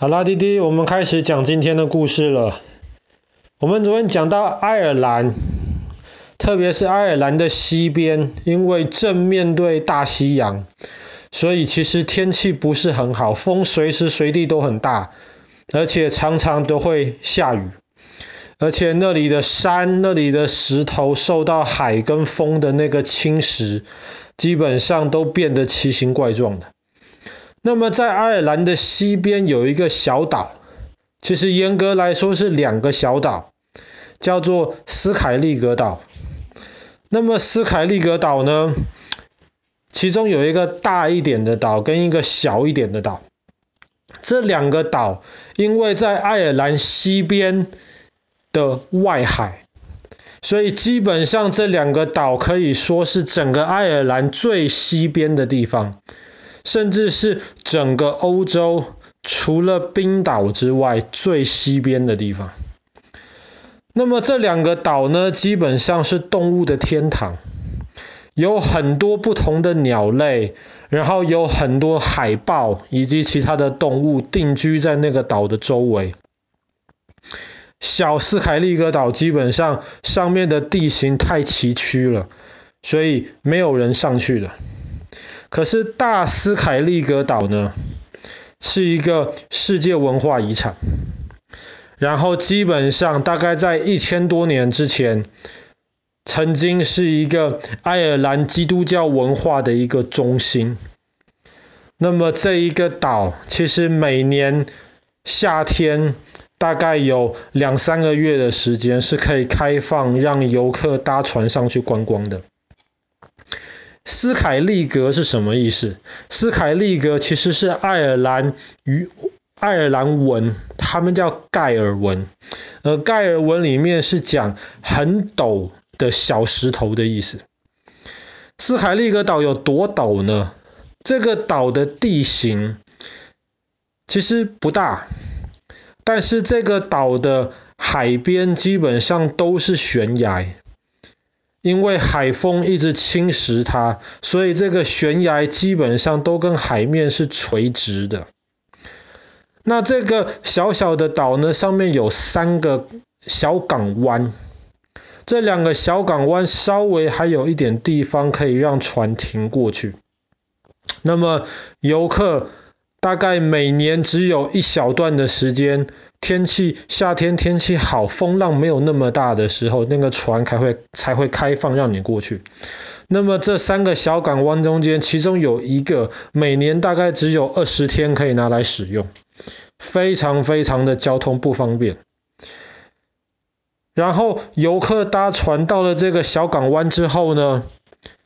好啦，弟弟，我们开始讲今天的故事了。我们昨天讲到爱尔兰，特别是爱尔兰的西边，因为正面对大西洋，所以其实天气不是很好，风随时随地都很大，而且常常都会下雨。而且那里的山、那里的石头受到海跟风的那个侵蚀，基本上都变得奇形怪状的。那么在爱尔兰的西边有一个小岛，其实严格来说是两个小岛，叫做斯凯利格岛。那么斯凯利格岛呢，其中有一个大一点的岛跟一个小一点的岛。这两个岛因为在爱尔兰西边的外海，所以基本上这两个岛可以说是整个爱尔兰最西边的地方。甚至是整个欧洲除了冰岛之外最西边的地方。那么这两个岛呢，基本上是动物的天堂，有很多不同的鸟类，然后有很多海豹以及其他的动物定居在那个岛的周围。小斯凯利格岛基本上上面的地形太崎岖了，所以没有人上去的。可是大斯凯利格岛呢，是一个世界文化遗产，然后基本上大概在一千多年之前，曾经是一个爱尔兰基督教文化的一个中心。那么这一个岛，其实每年夏天大概有两三个月的时间是可以开放让游客搭船上去观光的。斯凯利格是什么意思？斯凯利格其实是爱尔兰语，爱尔兰文，他们叫盖尔文，而盖尔文里面是讲很陡的小石头的意思。斯凯利格岛有多陡呢？这个岛的地形其实不大，但是这个岛的海边基本上都是悬崖。因为海风一直侵蚀它，所以这个悬崖基本上都跟海面是垂直的。那这个小小的岛呢，上面有三个小港湾，这两个小港湾稍微还有一点地方可以让船停过去。那么游客大概每年只有一小段的时间。天气夏天天气好，风浪没有那么大的时候，那个船才会才会开放让你过去。那么这三个小港湾中间，其中有一个每年大概只有二十天可以拿来使用，非常非常的交通不方便。然后游客搭船到了这个小港湾之后呢，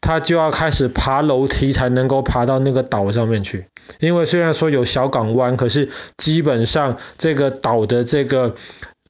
他就要开始爬楼梯才能够爬到那个岛上面去。因为虽然说有小港湾，可是基本上这个岛的这个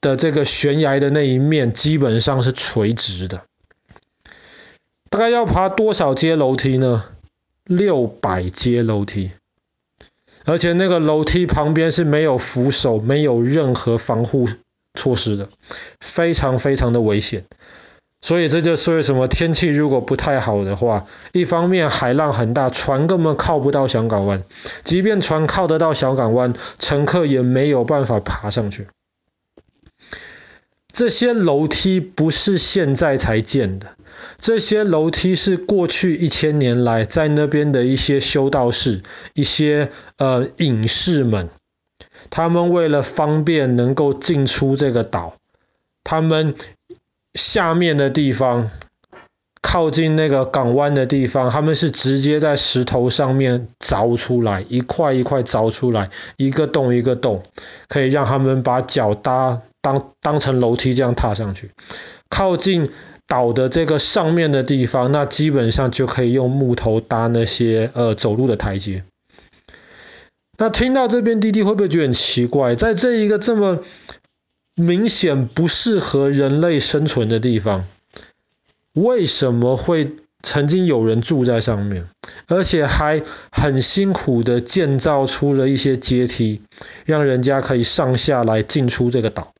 的这个悬崖的那一面基本上是垂直的。大概要爬多少阶楼梯呢？六百阶楼梯。而且那个楼梯旁边是没有扶手，没有任何防护措施的，非常非常的危险。所以这就是为什么天气如果不太好的话，一方面海浪很大，船根本靠不到小港湾；即便船靠得到小港湾，乘客也没有办法爬上去。这些楼梯不是现在才建的，这些楼梯是过去一千年来在那边的一些修道士、一些呃隐士们，他们为了方便能够进出这个岛，他们。下面的地方，靠近那个港湾的地方，他们是直接在石头上面凿出来，一块一块凿出来，一个洞一个洞，可以让他们把脚搭当当成楼梯这样踏上去。靠近岛的这个上面的地方，那基本上就可以用木头搭那些呃走路的台阶。那听到这边，弟弟会不会觉得很奇怪？在这一个这么明显不适合人类生存的地方，为什么会曾经有人住在上面，而且还很辛苦的建造出了一些阶梯，让人家可以上下来进出这个岛？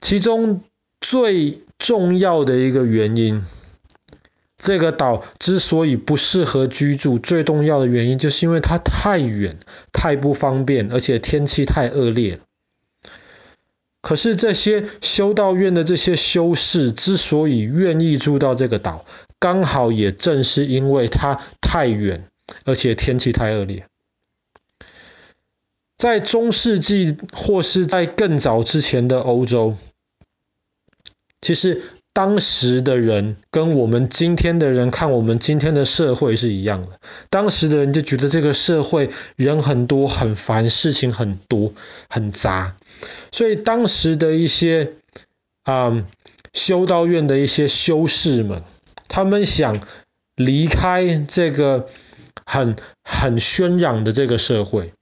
其中最重要的一个原因，这个岛之所以不适合居住，最重要的原因就是因为它太远，太不方便，而且天气太恶劣。可是这些修道院的这些修士之所以愿意住到这个岛，刚好也正是因为它太远，而且天气太恶劣。在中世纪或是在更早之前的欧洲，其实当时的人跟我们今天的人看我们今天的社会是一样的。当时的人就觉得这个社会人很多，很烦，事情很多，很杂。所以当时的一些啊、嗯、修道院的一些修士们，他们想离开这个很很喧嚷的这个社会，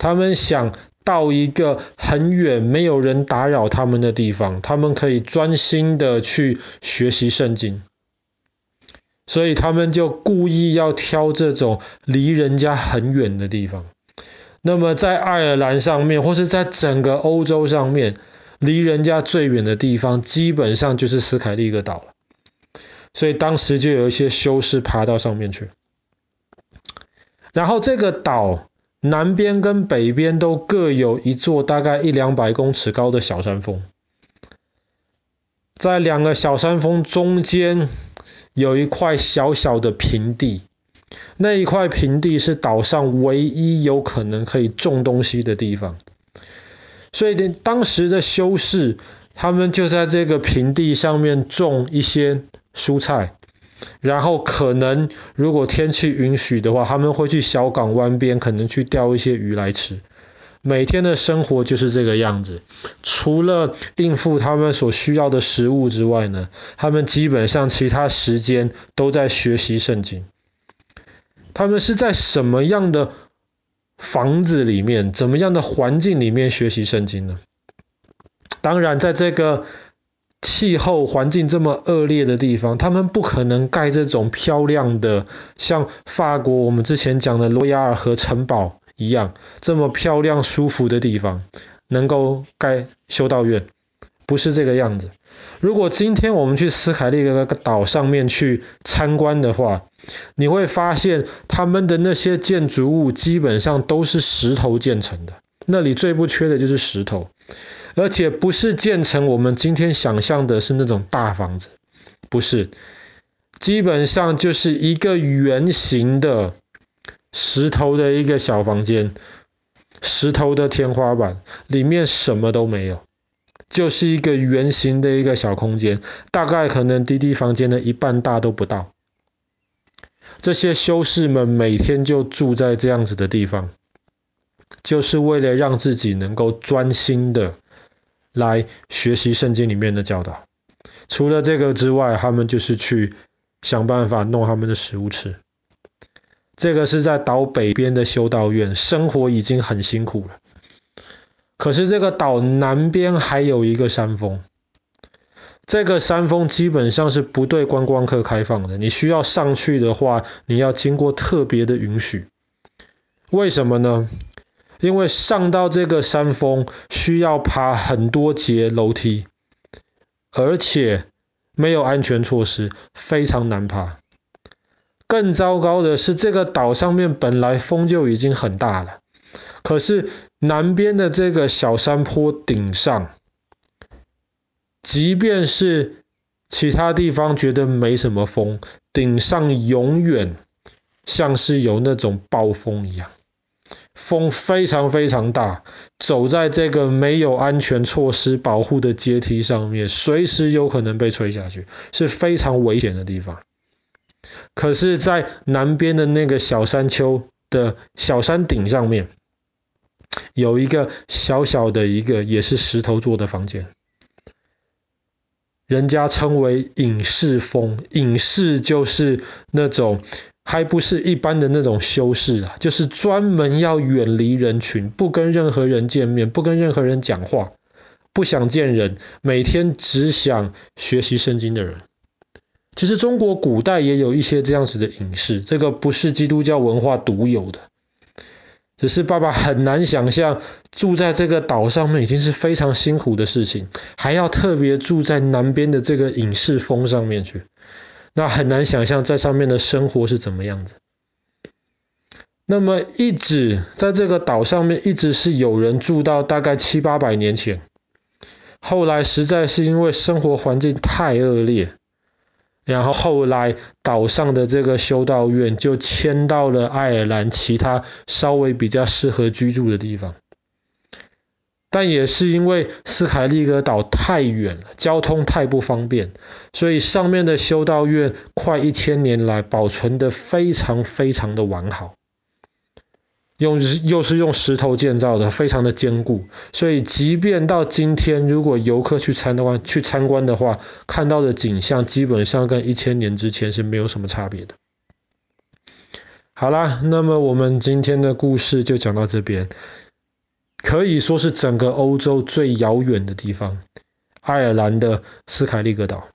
他们想到一个很远没有人打扰他们的地方，他们可以专心的去学习圣经。所以他们就故意要挑这种离人家很远的地方。那么在爱尔兰上面，或是在整个欧洲上面，离人家最远的地方，基本上就是斯凯利格岛了。所以当时就有一些修士爬到上面去。然后这个岛南边跟北边都各有一座大概一两百公尺高的小山峰，在两个小山峰中间有一块小小的平地。那一块平地是岛上唯一有可能可以种东西的地方，所以当时的修士他们就在这个平地上面种一些蔬菜，然后可能如果天气允许的话，他们会去小港湾边可能去钓一些鱼来吃。每天的生活就是这个样子，除了应付他们所需要的食物之外呢，他们基本上其他时间都在学习圣经。他们是在什么样的房子里面，怎么样的环境里面学习圣经呢？当然，在这个气候环境这么恶劣的地方，他们不可能盖这种漂亮的，像法国我们之前讲的罗亚尔河城堡一样这么漂亮舒服的地方，能够盖修道院，不是这个样子。如果今天我们去斯凯利格岛上面去参观的话，你会发现他们的那些建筑物基本上都是石头建成的，那里最不缺的就是石头，而且不是建成我们今天想象的是那种大房子，不是，基本上就是一个圆形的石头的一个小房间，石头的天花板，里面什么都没有。就是一个圆形的一个小空间，大概可能滴滴房间的一半大都不到。这些修士们每天就住在这样子的地方，就是为了让自己能够专心的来学习圣经里面的教导。除了这个之外，他们就是去想办法弄他们的食物吃。这个是在岛北边的修道院，生活已经很辛苦了。可是这个岛南边还有一个山峰，这个山峰基本上是不对观光客开放的。你需要上去的话，你要经过特别的允许。为什么呢？因为上到这个山峰需要爬很多节楼梯，而且没有安全措施，非常难爬。更糟糕的是，这个岛上面本来风就已经很大了。可是南边的这个小山坡顶上，即便是其他地方觉得没什么风，顶上永远像是有那种暴风一样，风非常非常大，走在这个没有安全措施保护的阶梯上面，随时有可能被吹下去，是非常危险的地方。可是，在南边的那个小山丘的小山顶上面，有一个小小的一个也是石头做的房间，人家称为隐士风。隐士就是那种还不是一般的那种修士啊，就是专门要远离人群，不跟任何人见面，不跟任何人讲话，不想见人，每天只想学习圣经的人。其实中国古代也有一些这样子的隐士，这个不是基督教文化独有的。只是爸爸很难想象住在这个岛上面已经是非常辛苦的事情，还要特别住在南边的这个隐士峰上面去，那很难想象在上面的生活是怎么样子。那么一直在这个岛上面，一直是有人住到大概七八百年前。后来实在是因为生活环境太恶劣，然后后来岛上的这个修道院就迁到了爱尔兰其他稍微比较适合居住的地方。但也是因为斯凯利格岛太远了，交通太不方便，所以上面的修道院快一千年来保存得非常非常的完好。用又是用石头建造的，非常的坚固，所以即便到今天，如果游客去参观去参观的话，看到的景象基本上跟一千年之前是没有什么差别的。好啦，那么我们今天的故事就讲到这边，可以说是整个欧洲最遥远的地方——爱尔兰的斯凯利格岛。